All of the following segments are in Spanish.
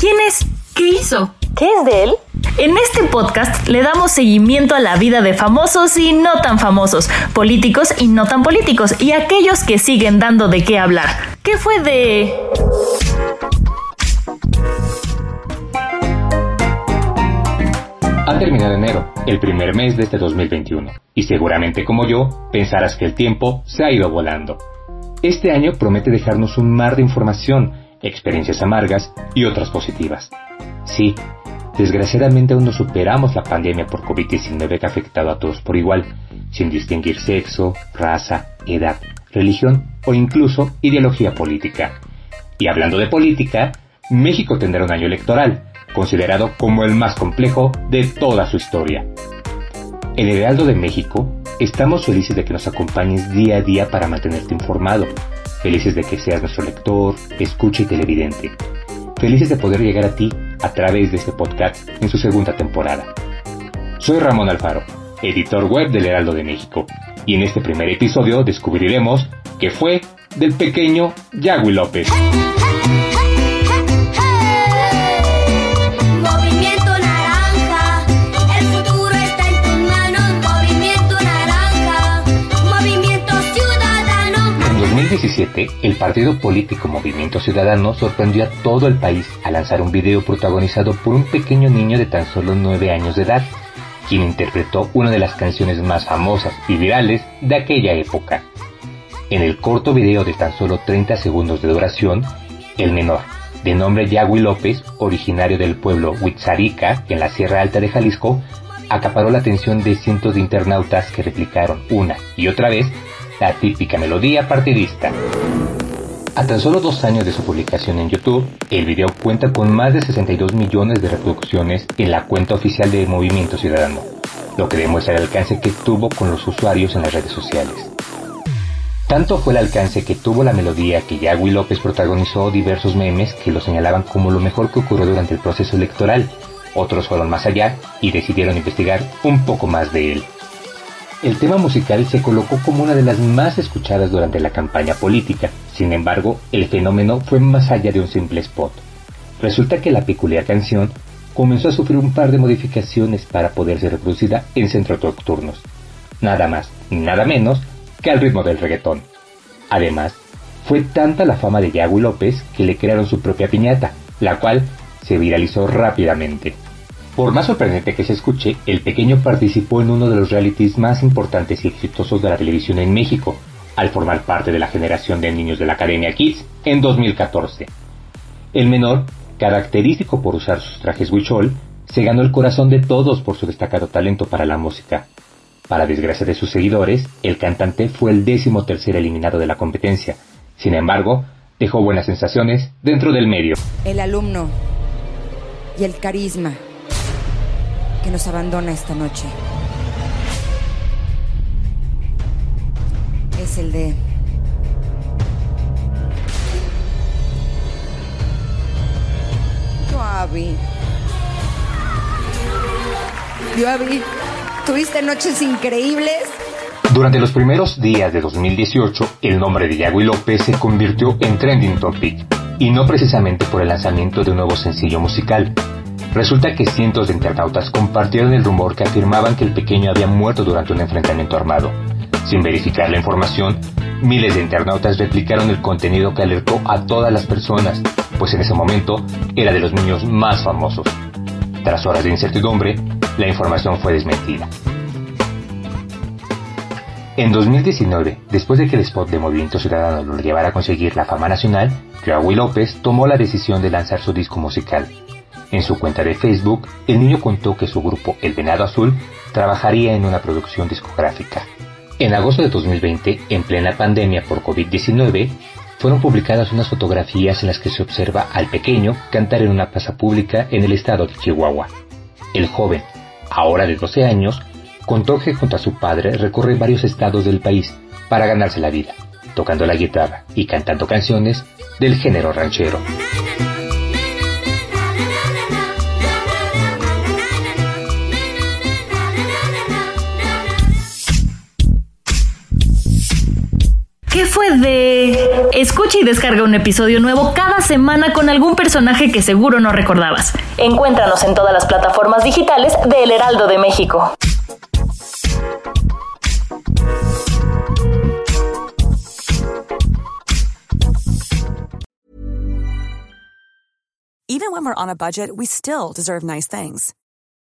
¿Quién es? ¿Qué hizo? ¿Qué es de él? En este podcast le damos seguimiento a la vida de famosos y no tan famosos, políticos y no tan políticos, y aquellos que siguen dando de qué hablar. ¿Qué fue de... Ha terminado enero, el primer mes de este 2021, y seguramente como yo, pensarás que el tiempo se ha ido volando. Este año promete dejarnos un mar de información, experiencias amargas y otras positivas. Sí, desgraciadamente aún no superamos la pandemia por COVID-19 que ha afectado a todos por igual, sin distinguir sexo, raza, edad, religión o incluso ideología política. Y hablando de política, México tendrá un año electoral, considerado como el más complejo de toda su historia. En el Heraldo de México, estamos felices de que nos acompañes día a día para mantenerte informado, felices de que seas nuestro lector, escucha y televidente, felices de poder llegar a ti a través de este podcast en su segunda temporada. Soy Ramón Alfaro, editor web del Heraldo de México, y en este primer episodio descubriremos qué fue del pequeño Yagui López. 2017, el partido político Movimiento Ciudadano sorprendió a todo el país al lanzar un video protagonizado por un pequeño niño de tan solo 9 años de edad, quien interpretó una de las canciones más famosas y virales de aquella época. En el corto video de tan solo 30 segundos de duración, el menor, de nombre Yagui López, originario del pueblo Huitzarica, en la Sierra Alta de Jalisco, acaparó la atención de cientos de internautas que replicaron una y otra vez la típica melodía partidista. A tan solo dos años de su publicación en YouTube, el video cuenta con más de 62 millones de reproducciones en la cuenta oficial de Movimiento Ciudadano, lo que demuestra el alcance que tuvo con los usuarios en las redes sociales. Tanto fue el alcance que tuvo la melodía que Yagui López protagonizó diversos memes que lo señalaban como lo mejor que ocurrió durante el proceso electoral. Otros fueron más allá y decidieron investigar un poco más de él. El tema musical se colocó como una de las más escuchadas durante la campaña política. Sin embargo, el fenómeno fue más allá de un simple spot. Resulta que la peculiar canción comenzó a sufrir un par de modificaciones para poder ser reproducida en centros nocturnos. Nada más nada menos que al ritmo del reggaetón. Además, fue tanta la fama de Yagui López que le crearon su propia piñata, la cual se viralizó rápidamente. Por más sorprendente que se escuche, el pequeño participó en uno de los realities más importantes y exitosos de la televisión en México, al formar parte de la generación de niños de la Academia Kids en 2014. El menor, característico por usar sus trajes huichol, se ganó el corazón de todos por su destacado talento para la música. Para desgracia de sus seguidores, el cantante fue el décimo tercer eliminado de la competencia. Sin embargo, dejó buenas sensaciones dentro del medio. El alumno y el carisma que nos abandona esta noche. Es el de... Yoabi. Yoabi, tuviste noches increíbles. Durante los primeros días de 2018, el nombre de Yagui López se convirtió en trending topic, y no precisamente por el lanzamiento de un nuevo sencillo musical. Resulta que cientos de internautas compartieron el rumor que afirmaban que el pequeño había muerto durante un enfrentamiento armado. Sin verificar la información, miles de internautas replicaron el contenido que alertó a todas las personas, pues en ese momento era de los niños más famosos. Tras horas de incertidumbre, la información fue desmentida. En 2019, después de que el spot de Movimiento Ciudadano lo llevara a conseguir la fama nacional, Joaquín López tomó la decisión de lanzar su disco musical. En su cuenta de Facebook, el niño contó que su grupo El Venado Azul trabajaría en una producción discográfica. En agosto de 2020, en plena pandemia por COVID-19, fueron publicadas unas fotografías en las que se observa al pequeño cantar en una plaza pública en el estado de Chihuahua. El joven, ahora de 12 años, contó que junto a su padre recorre varios estados del país para ganarse la vida, tocando la guitarra y cantando canciones del género ranchero. Escucha y descarga un episodio nuevo cada semana con algún personaje que seguro no recordabas. Encuéntranos en todas las plataformas digitales de El Heraldo de México. Even when we're on a budget, we still deserve nice things.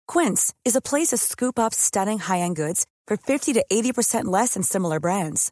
Quince is a place to scoop up stunning high-end goods for 50 to 80% less than similar brands.